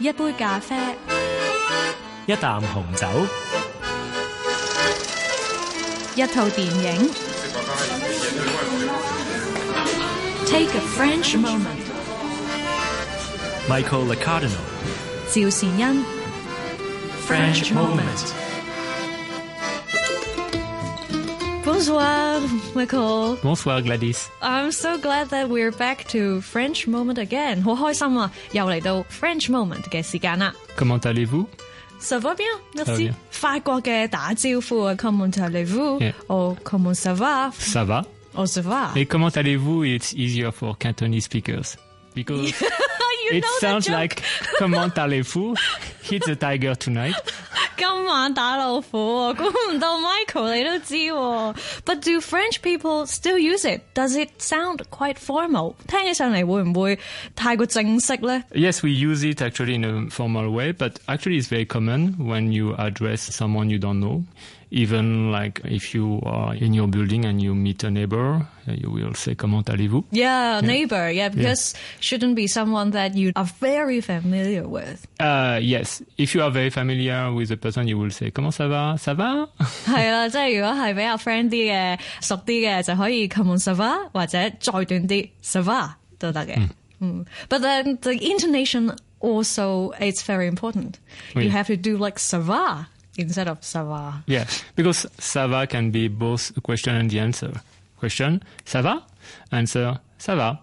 一杯咖啡，一啖紅酒，一套電影。Take a French moment。Michael LaCardinal，。趙善恩。French moment。Bonsoir, Michael. Bonsoir Gladys。 I'm so glad that we're back to French moment again. 好开心啊，又嚟到 French moment 嘅时间啦。 Comment allez-vous? Ça va bien, Ça va merci. bien. 法国嘅打招呼啊，Comment allez-vous? Yeah. Oh, comment ça va? Ça va? Oh, ça va. Et comment allez-vous? It's easier for Cantonese speakers. Because you it know the sounds joke. like comment allez-vous? Hit the tiger tonight. 今晚打老虎喎，估唔到 Michael 你都知喎。But do French people still use it? Does it sound quite formal? 听起上嚟会唔会太过正式咧？ Yes, we use it actually in a formal way, but actually it's very common when you address someone you don't know. Even like if you are in your building and you meet a neighbor, uh, you will say comment allez-vous? Yeah, neighbor. Yeah, because shouldn't be someone that you are very familiar with. Uh, yes, if you are very familiar with the person, you will say comment ça va? Ça va? 系啦，即系如果系比较 friend 啲嘅、熟啲嘅，就可以 comment ça va，或者再短啲 ça va 都得嘅。嗯，but then the intonation also it's very important. Oui. You have to do like ça va instead of ça va. Yeah, because ça va can be both the question and the answer. Question, ça va? Answer, ça va.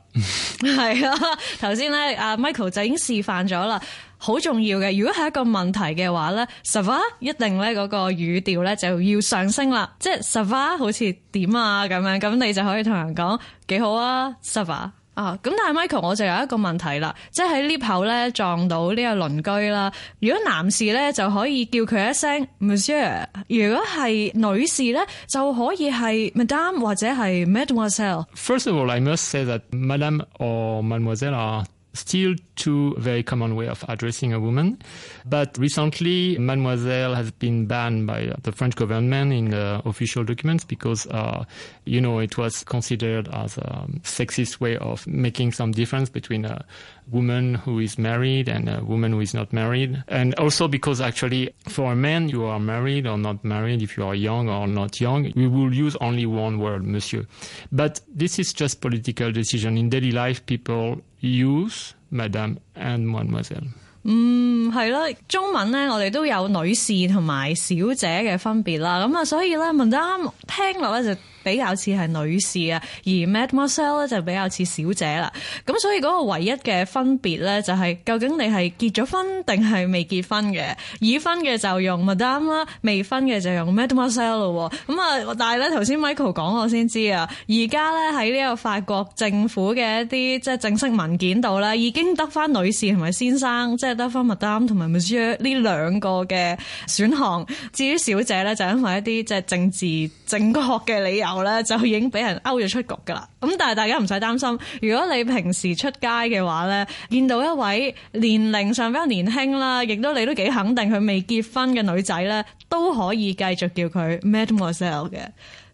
係啊，頭先咧，阿 Michael 就已經示範咗啦，好重要嘅。如果係一個問題嘅話咧，ça va 一定咧嗰個語調咧就要上升啦，即係 ça va 好似點啊咁樣，咁你就可以同人講幾好啊，ça va。 啊，咁但系 Michael 我就有一個問題啦，即係喺 lift 口咧撞到呢個鄰居啦。如果男士咧就可以叫佢一聲 Monsieur，如果係女士咧就可以係 Madame 或者係 Mademoiselle。First of all, I must say that madame or mademoiselle are still two very common way of addressing a woman. But recently, mademoiselle has been banned by the French government in the official documents because, uh, you know, it was considered as a sexist way of making some difference between a woman who is married and a woman who is not married. And also because actually for a man, you are married or not married, if you are young or not young, we will use only one word, monsieur. But this is just political decision. In daily life, people use madame and mademoiselle. 嗯，系啦，中文咧我哋都有女士同埋小姐嘅分别啦，咁啊，所以咧 Madame 聽落咧就比較似係女士啊，而 Mademoiselle 咧就比較似小姐啦。咁所以嗰個唯一嘅分別咧就係究竟你係結咗婚定係未結婚嘅？已婚嘅就用 Madame 啦，未婚嘅就用 Mademoiselle 咯。咁啊，但係咧頭先 Michael 講我先知啊，而家咧喺呢個法國政府嘅一啲即係正式文件度咧，已經得翻女士同埋先生，即係得翻 Madame 同埋 Monsieur 呢兩個嘅選項。至於小姐咧，就因為一啲即係政治正確嘅理由咧，就已經俾人勾咗出局噶啦。咁但係大家唔使擔心，如果你平時出街嘅話咧，見到一位年齡上比較年輕啦，亦都你都幾肯定佢未結婚嘅女仔咧，都可以繼續叫佢 Mademoiselle 嘅。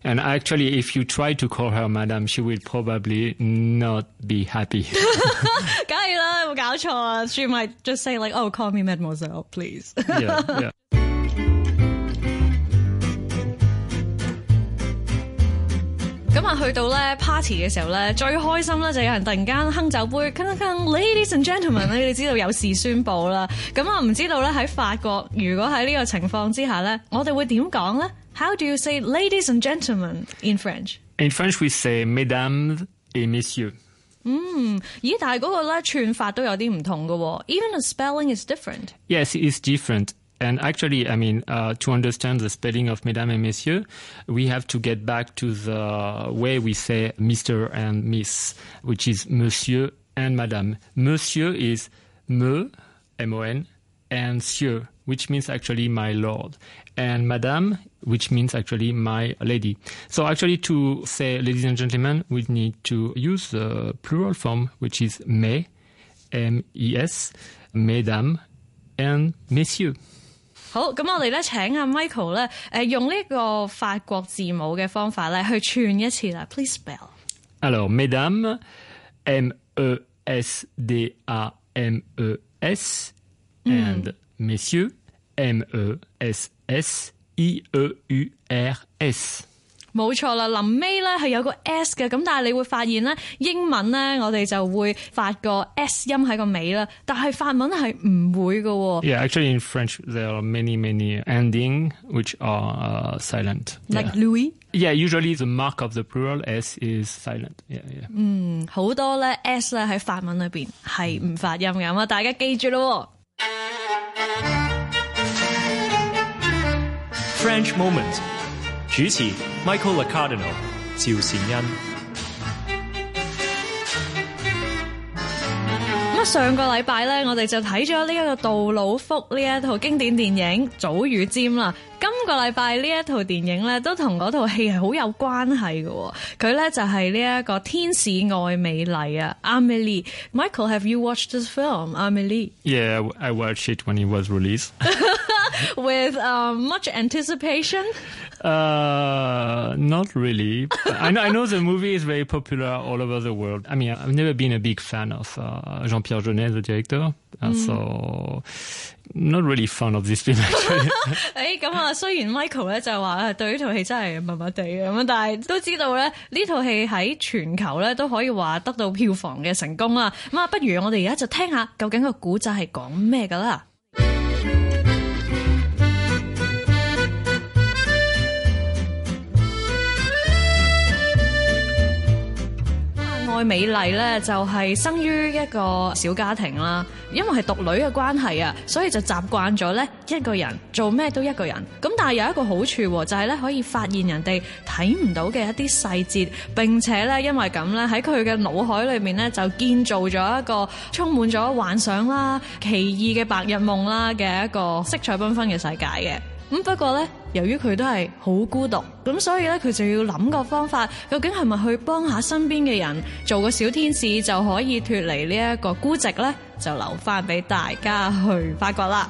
And actually, if you try to call her madame, she will probably not be happy. 梗係啦，有冇搞錯啊？She might just say like, "Oh, call me Mademoiselle, please." yeah, yeah. 咁啊，去到咧 party 嘅時候咧，最開心咧就有人突然間哼酒杯，鏗鏗鏗，Ladies and gentlemen 咧，你哋知道有事宣佈啦。咁啊，唔知道咧喺法國，如果喺呢個情況之下咧，我哋會點講咧？How do you say ladies and gentlemen in French？In French, we say mesdames et messieurs. 咦，但係嗰個咧串法都有啲唔同嘅喎，even the spelling is different。Yes, it's different. And actually, I mean, uh, to understand the spelling of mesdames et messieurs, we have to get back to the way we say Mr. and Miss, which is monsieur and madame. Monsieur is me, M-O-N, and sieur, which means actually my lord. And madame, which means actually my lady. So actually to say ladies and gentlemen, we need to use the plural form, which is mes, M-E-S, mesdames, and messieurs. 好，咁我哋咧請阿 Michael 咧，誒用呢個法國字母嘅方法咧去串一次啦。Please spell。Alors, mesdames, M-E-S-D-A-M-E-S, and messieurs, E M-E-S-S-I-E-U-R-S. 冇錯啦，臨尾咧係有個 S 嘅，咁但係你會發現咧，英文咧我哋就會發個 S 音喺個尾啦，但係法文係唔會嘅喎。Yeah, actually in French there are many, many ending which are uh, silent. Like. Louis，yeah, usually the mark of the plural S is silent. Yeah, yeah. 嗯好多咧 S 咧喺法文裏邊係唔發音嘅，咁啊大家記住咯。French Moment，主持 Michael Licardinal、趙善恩。咁啊，上個禮拜咧，我哋就睇咗呢一個杜魯福呢一套經典電影《早與尖》啦。今個禮拜呢一套電影咧，都同嗰套戲係好有關係嘅喎。佢咧就係呢一個天使愛美麗啊，Amélie。Michael，have you watched this film, Amélie? Yeah, I watched it when it was released. With um, much anticipation. Uh, not really. I know, I know the movie is very popular all over the world. I mean, I've never been a big fan of uh, Jean-Pierre Jeunet, the director, uh, so not really fan of this film actually. 诶咁啊，虽然 Michael 咧就话诶对呢套戏真系麻麻地嘅咁，但系都知道咧呢套戏喺全球咧都可以话得到票房嘅成功啦。咁啊，不如我哋而家就听下究竟个古仔系讲咩噶啦。 愛美麗咧就係生於一個小家庭啦，因為係獨女嘅關係啊，所以就習慣咗咧一個人做咩都一個人。咁但係有一個好處喎就係咧可以發現人哋睇唔到嘅一啲細節，並且咧因為咁咧喺佢嘅腦海裏面咧就建造咗一個充滿咗幻想啦、奇異嘅白日夢啦嘅一個色彩繽紛嘅世界嘅。咁不過咧，由於佢都係好孤獨，咁所以咧佢就要諗個方法，究竟係咪去幫下身邊嘅人，做個小天使就可以脱離呢一個孤寂咧？就留翻俾大家去發掘啦。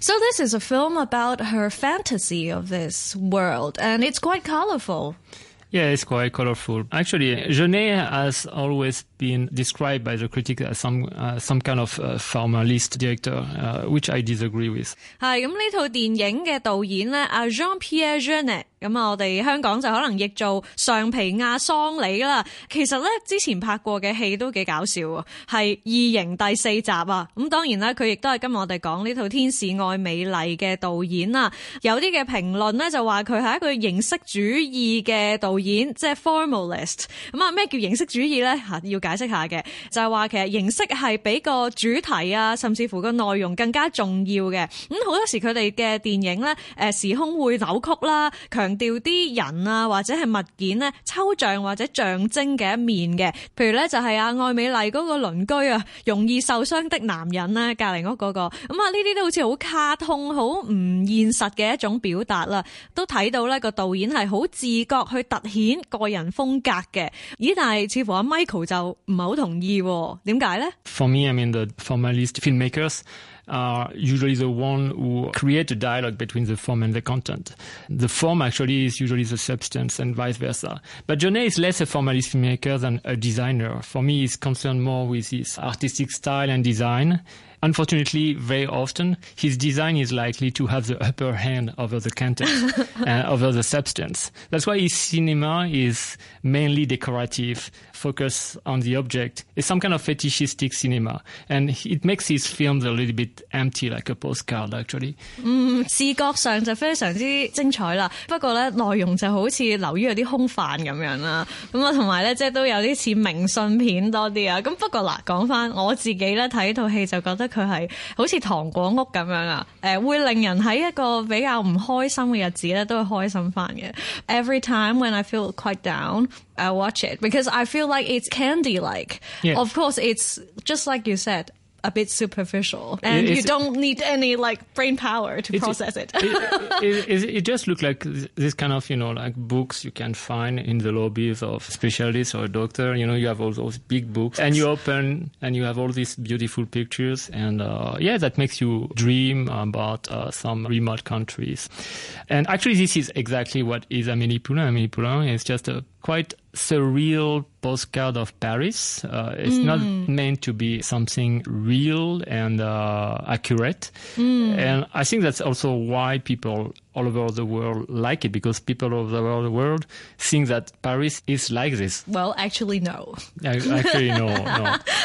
So this is a film about her fantasy of this world, and it's quite colorful. Yeah, it's quite colorful. Actually, Jeunet has always been described by the critic as some uh, some kind of uh, formalist director, uh, which I disagree with。係咁，呢套電影嘅導演咧，阿 Jean-Pierre Jeunet。咁啊我哋香港就可能譯做上皮亞桑里啦。其實咧之前拍過嘅戲都幾搞笑喎，係《異形》第四集啊。咁當然啦，佢亦都係今日我哋講呢套《天使愛美麗》嘅導演啦。有啲嘅評論咧就話佢係一個形式主義嘅導演，即係 formalist。咁啊咩叫形式主義咧？吓要解釋下嘅，就係話其實形式係比個主題啊，甚至乎個內容更加重要嘅。咁好多時佢哋嘅電影咧，誒時空會扭曲啦，強調啲人啊或者係物件咧抽象或者象徵嘅一面嘅。譬如咧就係阿愛美麗嗰個鄰居啊，容易受傷的男人咧，隔離屋嗰個。咁啊呢啲都好似好卡通、好唔現實嘅一種表達啦。都睇到咧個導演係好自覺去突顯個人風格嘅。咦？但係似乎阿 Michael 就唔係好同意喎，點解咧？For me, I mean, the formalist filmmakers are usually the one who create a dialogue between the form and the content. The form actually is usually the substance and vice versa. But Jeunet is less a formalist filmmaker than a designer. For me, he's concerned more with his artistic style and design. Unfortunately, very often, his design is likely to have the upper hand over the content, uh, over the substance. That's why his cinema is mainly decorative, focus on the object. It's some kind of fetishistic cinema. And it makes his films a little bit empty, like a postcard, actually. 视觉上就非常之精彩啦，不过咧内容就好似流于有啲空泛咁样啦。咁啊，同埋咧即系都有啲似明信片多啲啊。咁不过嗱，讲翻我自己咧睇套戏就觉得 佢系好似糖果屋咁样啊。诶，会令人喺一个比较唔开心嘅日子咧都会开心翻嘅。Every time when I feel quite down, I watch it because I feel like it's candy like. Yeah. Of course, it's just like you said. A bit superficial, and It's- you don't need any like brain power to process it. it, it, it, just looks like this kind of, you know, like books you can find in the lobbies of specialists or a doctor. You know, you have all those big books and you open and you have all these beautiful pictures. And, uh, yeah, that makes you dream about, uh, some remote countries. And actually, this is exactly what is Amélie Poulain. Amélie Poulain is just a quite surreal postcard of Paris. Uh, it's not meant to be something real and uh, accurate. And I think that's also why people all over the world like it because people all over the world think that Paris is like this. Well, actually no。Ac- Actually, no.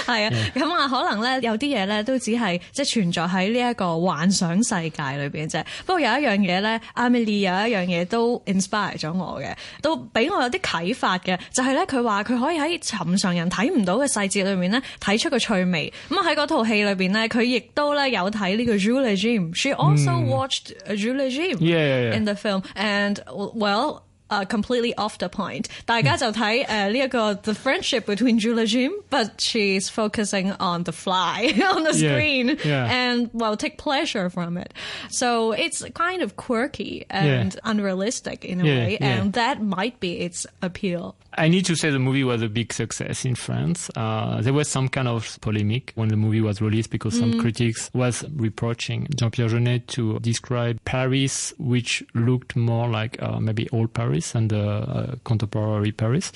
係啊，咁啊，可能咧有啲嘢咧都只係即係存在喺呢一個幻想世界裏邊啫。不過有一樣嘢咧，Amelie 有一樣嘢都 inspire 咗我嘅，都俾我有啲啟發嘅，就係咧佢話佢可以喺尋常人睇唔到嘅細節裏面咧睇出個趣味。咁啊喺嗰套戲裏邊咧，佢亦都咧有睇呢個 Jules Regime。She also watched Jules Regime yeah, yeah. in the film. And well, uh, completely off the point. 大家就睇誒呢一個 uh, the friendship between Jules et Jim, but she's focusing on the fly on the screen yeah, yeah. and well take pleasure from it. So it's kind of quirky and yeah. unrealistic in a way, and that might be its appeal. I need to say the movie was a big success in France. Uh, there was some kind of polemic when the movie was released because some critics was reproaching Jean-Pierre Jeunet to describe Paris, which looked more like uh, maybe old Paris and uh, uh, contemporary Paris.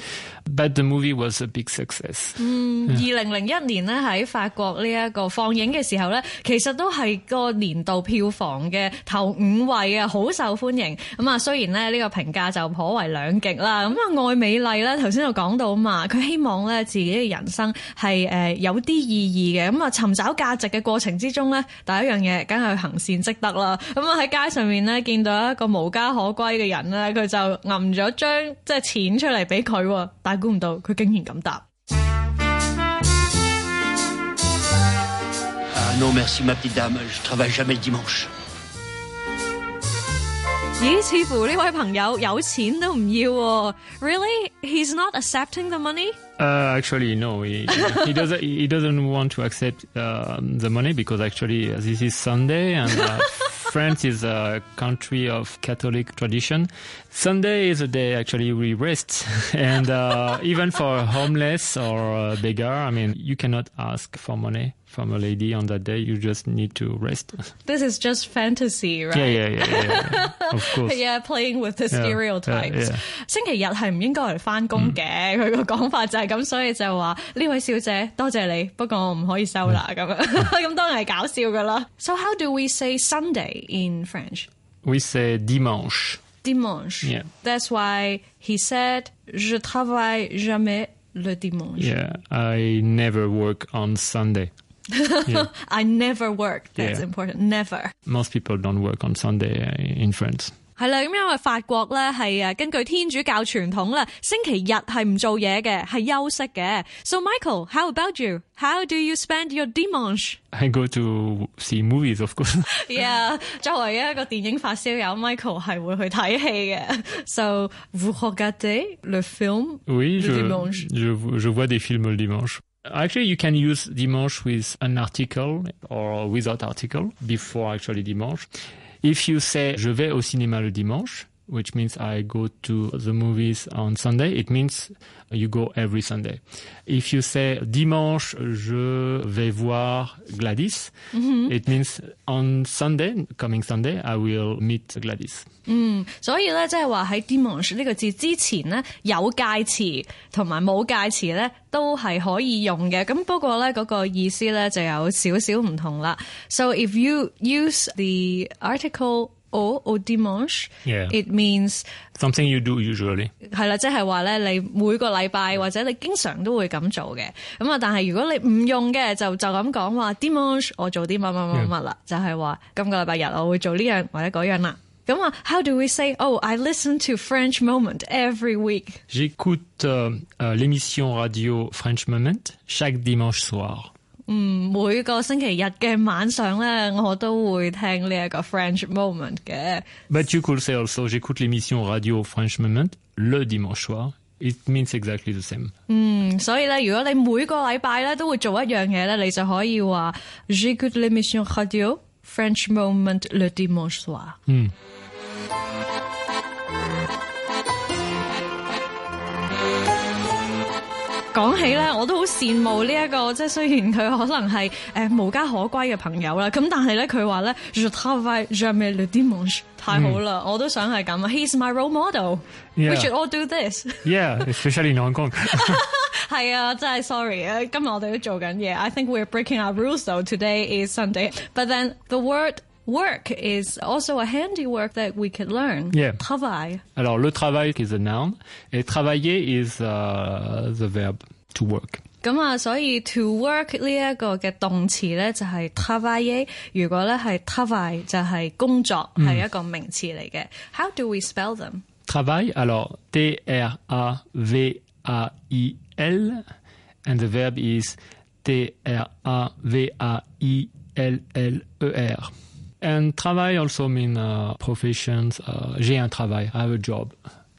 But the movie was a big success. 二零零一年咧喺法国呢一个放映嘅时候咧，其实都系个年度票房嘅头五位啊，好受欢迎。咁啊，虽然咧呢个评价就颇为两极啦。咁啊，爱美丽 咧頭先就講到嘛，佢希望咧自己嘅人生係誒有啲意義嘅。咁啊，尋找價值嘅過程之中咧，第一樣嘢梗係行善積德啦。咁啊喺街上面咧見到一個無家可歸嘅人咧，佢就揞咗張即系錢出嚟俾佢，但系估唔到佢竟然咁答。咦，似乎呢位朋友有钱都唔要喎。Really? He's not accepting the money? Uh, actually, no. He, he doesn't. He doesn't want to accept um, the money because actually uh, this is Sunday and uh, France is a country of Catholic tradition. Sunday is a day actually we rest, and uh, even for a homeless or a beggar, I mean, you cannot ask for money from a lady on that day. You just need to rest. This is just fantasy, right? Yeah, yeah, yeah, yeah. yeah. Of course. Yeah, playing with the stereotypes. yeah, yeah. 星期日系唔应该嚟翻工嘅，佢个讲法就系咁，所以就话呢位小姐多谢你，不过我唔可以收啦咁样。咁当然系搞笑噶啦。So how do we say Sunday in French? We say dimanche. Dimanche. Yeah. That's why he said je travaille jamais le dimanche. Yeah, I never work on Sunday. Yeah. I never work. That's Yeah. important. Never. Most people don't work on Sunday uh, in France. 系啦，咁因为法国咧系诶根据天主教传统咧，星期日系唔做嘢嘅，系休息嘅。So Michael，how about you? How do you spend your dimanche? I go to see movies, of course. Yeah，作为一个电影发烧友，Michael 系会去睇戏嘅。So vous regardez le film oui, le je, dimanche? je, je vois des films le dimanche. Actually, you can use dimanche with an article or without article before actually dimanche. If you say je vais au cinéma le dimanche, which means I go to the movies on Sunday, it means you go every Sunday. If you say dimanche je vais voir Gladys, it means on Sunday, coming Sunday, I will meet Gladys. 所以咧，即系话喺 dimanche 呢个字之前咧，有介词同埋冇介词咧，都系可以用嘅。咁不过咧，嗰个意思咧就有少少唔同啦。So if you use the article au au dimanche, Yeah. it means Something you do usually. 系啦，即系话咧，你每个礼拜或者你经常都会咁做嘅。咁啊，但系如果你唔用嘅，就就咁讲话 dimanche 我做啲乜乜乜乜啦，就系话今个礼拜日我会做呢样或者嗰样啦。咁啊，how do we say? Oh, I listen to French Moment every week. J'écoute euh, euh, l'émission radio French Moment chaque dimanche soir. 每個星期日嘅晚上咧，我都會聽呢一個 French Moment 嘅。But you could say also j'écoute l'émission radio French Moment le dimanche soir. It means exactly the same. 嗯，所以咧，如果你每個禮拜咧都會做一樣嘢咧，你就可以話 J'écoute l'émission radio French Moment le dimanche soir。講起咧，我都好羨慕呢、一個，即係雖然佢可能係誒、呃、無家可歸嘅朋友啦，咁但係咧佢話咧，je travaille jamais le dimanche，太好啦，我都想係咁啊！He's my role model。We Yeah. should all do this。Yeah, especially in Hong Kong. 係啊，真係 sorry 啊，今日我哋都做緊嘢。I think we're breaking our rules though. Today is Sunday, but then the word work is also a handiwork that we could learn. Yeah. travail。 Alors, le travail is a noun, et travailler is uh, the verb to work. 咁啊，所以 to work 呢一个嘅动词咧就系 travailler，如果咧系 travail 就系工作，系、一个名词嚟嘅。How do we spell them？ Travail, alors T-R-A-V-A-I-L, and the verb is T-R-A-V-A-I-L-L-E-R. And travail also mean uh, professions. Uh, j'ai un travail, I have a job.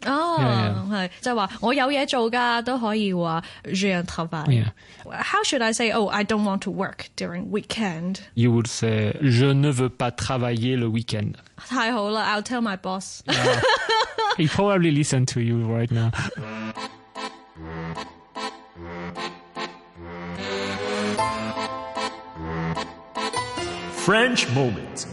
哦 Yeah, 系就系话我有嘢做㗎，都可以话 j'ai un travail。 Yeah. How should I say? Oh, I don't want to work during weekend. You would say, je ne veux pas travailler le week-end. 太好啦，I'll tell my boss。 He probably listen to you right now. French moment.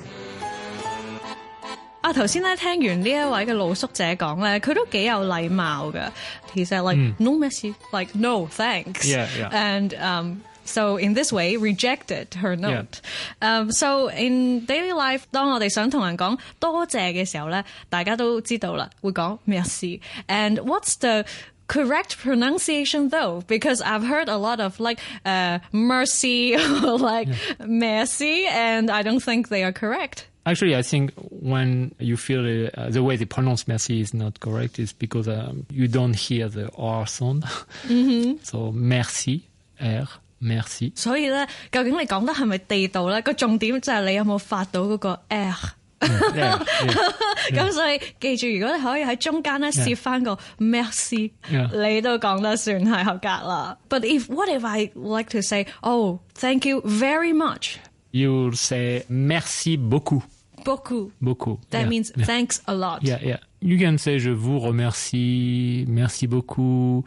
啊，头先咧听完呢一位嘅露宿者讲咧，佢都几有礼貌嘅。He said like、no merci, like no thanks. Yeah, yeah. And um, so in this way rejected her note. Um, so in daily life，当我哋想同人讲多谢嘅时候咧，大家都知道啦，会讲 merci。And what's the correct pronunciation though because I've heard a lot of like uh, mercy or like merci and I don't think they are correct. Actually, I think when you feel uh, the way they pronounce merci is not correct, is because um, you don't hear the R sound. So merci, R, merci. 所以咧，究竟你讲得系咪地道咧？个重点就系你有冇发到嗰个 R。 Yeah, yeah. 咁所以记住，如果你可以喺中间咧摄翻个 merci， Yeah. 你都讲得算系合格啦。But if what if I like to say, oh, thank you very much, You'll say merci beaucoup. beaucoup. Beaucoup. That yeah. means yeah. thanks a lot. Yeah, yeah. You can say je vous remercie, merci beaucoup,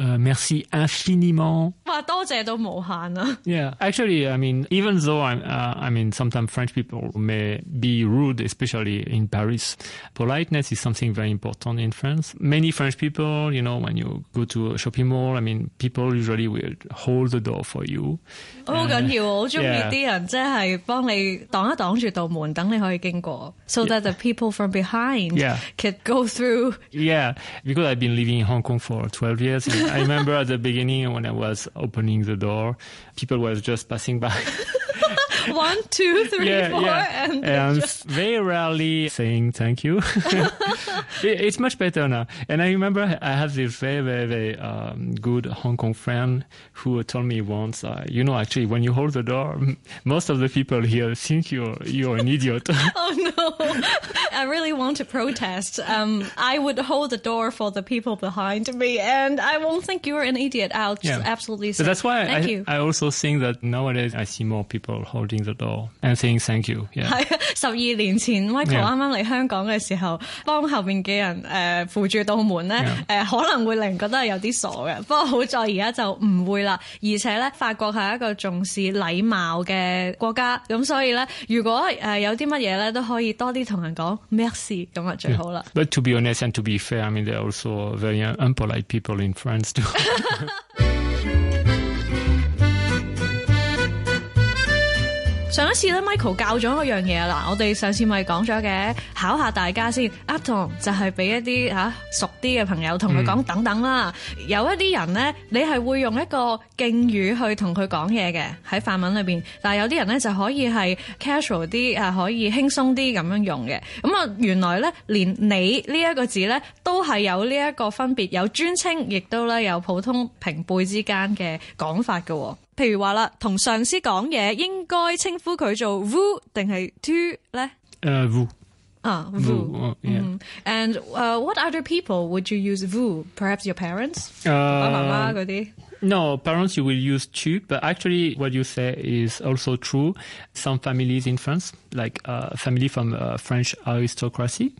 uh, merci infiniment. 哇，多谢都无限啊！ Yeah, actually, I mean, even though I'm, uh, I mean, sometimes French people may be rude, especially in Paris. Politeness is something very important in France. Many French people, you know, when you go to a shopping mall, I mean, people usually will hold the door for you. 好紧要，我好中意 Yeah. 啲人即系帮你挡一挡住道门，等你可以经过，so that the people from behind Yeah. can go through。 Yeah, because I've been living in Hong Kong for 12 years. I remember at the beginning when I was opening the door, people were just passing by. One, two, three, yeah, four, yeah. and and just very rarely saying thank you. It- it's much better now. And I remember I have this very, very, very um, good Hong Kong friend who told me once, uh, you know, actually, when you hold the door, most of the people here think you're you're an idiot. Oh no! I really want to protest. Um, I would hold the door for the people behind me, and I won't think you're an idiot. I'll just Yeah. absolutely So say that's why thank I, you. I also think that nowadays I see more people holding the door and saying thank you. 係啊十二年前，Michael Yeah. 啱啱嚟香港嘅時候，幫後面嘅人扶住道門咧，可能會令人覺得有啲傻嘅。不過好在而家就唔會啦，而且咧法國係一個重視禮貌嘅國家，咁所以咧，如果有啲乜嘢咧，都可以多啲同人講 merci，咁啊最好啦。But to be honest and to be fair, I mean, there are also very unpolite people in France too. 上一次咧，Michael 教咗我樣嘢啦，我哋上次咪講咗嘅，考下大家先。阿同就係俾一啲嚇、啊熟啲嘅朋友同佢講等等啦。有一啲人咧，你係會用一個敬語去同佢講嘢嘅喺法文裏邊，但係有啲人咧就可以係 casual 啲啊，可以輕鬆啲咁樣用嘅。咁啊，原來咧連你呢一個字咧都係有呢一個分別，有尊稱，亦都咧有普通平輩之間嘅講法嘅喎。 譬如话啦，同上司讲嘢应该称呼佢做 vous 定系 tu 咧？ uh, vous. 啊 Vous, vous。 uh, yeah. Mm. And uh, what other people would you use vous? Perhaps your parents? Uh, 爸爸妈妈嗰啲。 No, parents you will use tu, but actually what you say is also true. Some families in France, like uh, family from uh, French aristocracy,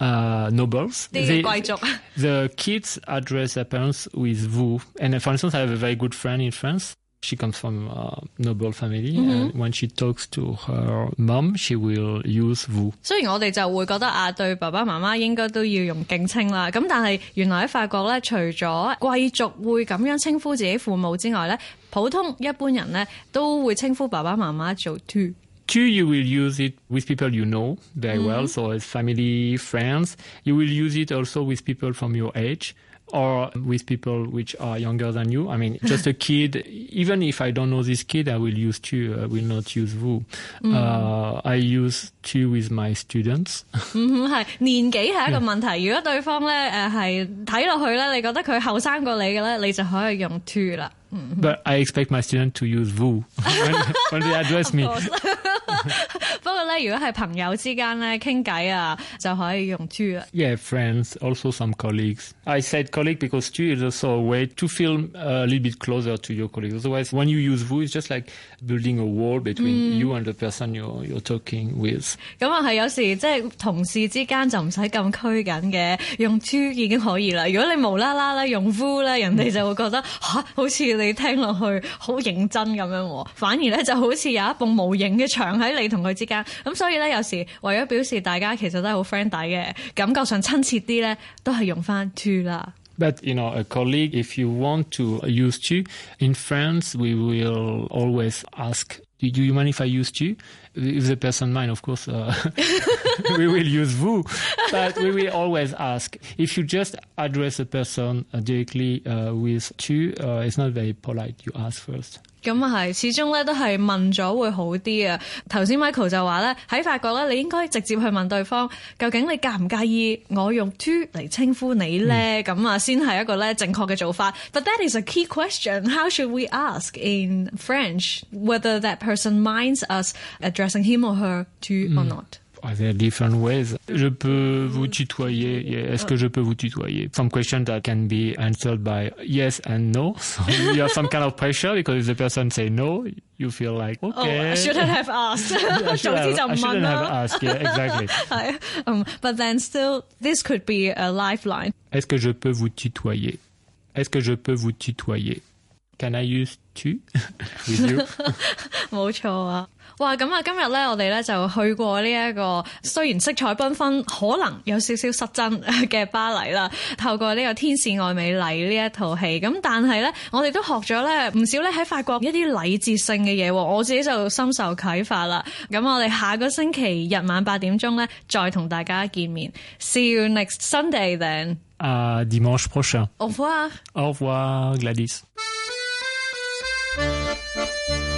uh, nobles. 啲 They- 贵族。 the kids address their parents with vous. And uh, for instance, I have a very good friend in France. She comes from a noble family. Mm-hmm. And when she talks to her mom, she will use vous。雖然我哋就會覺得啊，對爸爸媽媽應該都要用敬稱啦。咁但係原來喺法國咧，除咗貴族會咁樣稱呼自己父母之外咧，普通一般人咧都會稱呼爸爸媽媽做 tu。Two, you will use it with people you know very mm-hmm. well, so as family, friends. You will use it also with people from your age or with people which are younger than you. I mean, just a kid, even if I don't know this kid, I will use tu, I will not use vous. Uh, I use tu with my students. 嗯，系年纪系一个问题。如果对方咧诶系睇落去咧，你觉得佢后生过你嘅咧，你就可以用 tu 啦。 But I expect my students to use vous when, when they address me. 不過咧，如果係朋友之間咧傾偈啊，就可以用 tu 啦。Yeah, friends, also some colleagues. I said colleague because tu is also a way to feel uh, a little bit closer to your colleagues. Otherwise, when you use vous, it's just like building a wall between you and the person you're, you're talking with. 咁啊，係有時即係同事之間就唔使咁拘谨嘅，用 to 已經可以啦。如果你無啦啦咧用 v 咧，人哋就會覺得吓、好似你聽落去好認真咁樣喎，反而咧就好似有一埲無形嘅牆喺你同佢之间。咁所以咧，有时为咗表示大家其实都系好 friend 底嘅，感觉上亲切啲咧，都系用翻 to 啦。 But, you know, a colleague, if you want to use tu, in France, we will always ask, do you mind if I use tu? If the person mind, of course, uh, we will use vous. But we will always ask. If you just address a person uh, directly uh, with tu, uh, it's not very polite. You ask first. 咁啊係，始終咧都係問咗會好啲啊！頭先 Michael 就話咧，喺法國咧，你應該直接去問對方，究竟你介唔介意我用 to 嚟稱呼你咧？咁啊、先係一個咧正確嘅做法。But that is a key question. How should we ask in French whether that person minds us addressing him or her to or not? Oh, different ways. Je peux vous tutoyer. Yeah, Est-ce que je peux vous tutoyer? Some questions that can be answered by yes and no. So you have some kind of pressure because if the person say no, you feel like Oh, okay. I shouldn't have asked. I should 早知 have- 就 I 唔问 shouldn't have 啦。 asked. Yeah, exactly. 系，嗯，but then still this could be a lifeline. Est-ce que je peux vous tutoyer? Est-ce que je peux vous tutoyer? Can I use tu with you? 冇错啊！ 哇，咁啊，今日咧，我哋咧就去過呢、一個雖然色彩繽紛，可能有少少失真 嘅巴黎啦。透過呢個《天使愛美麗》呢一套戲，咁但係咧，我哋都學咗咧唔少咧喺法國一啲禮節性嘅嘢喎。我自己就深受啟發啦。咁我哋下個星期日晚八點鐘咧，再同大家見面。See you next Sunday then. À dimanche prochain. Au revoir. Au revoir, Gladys.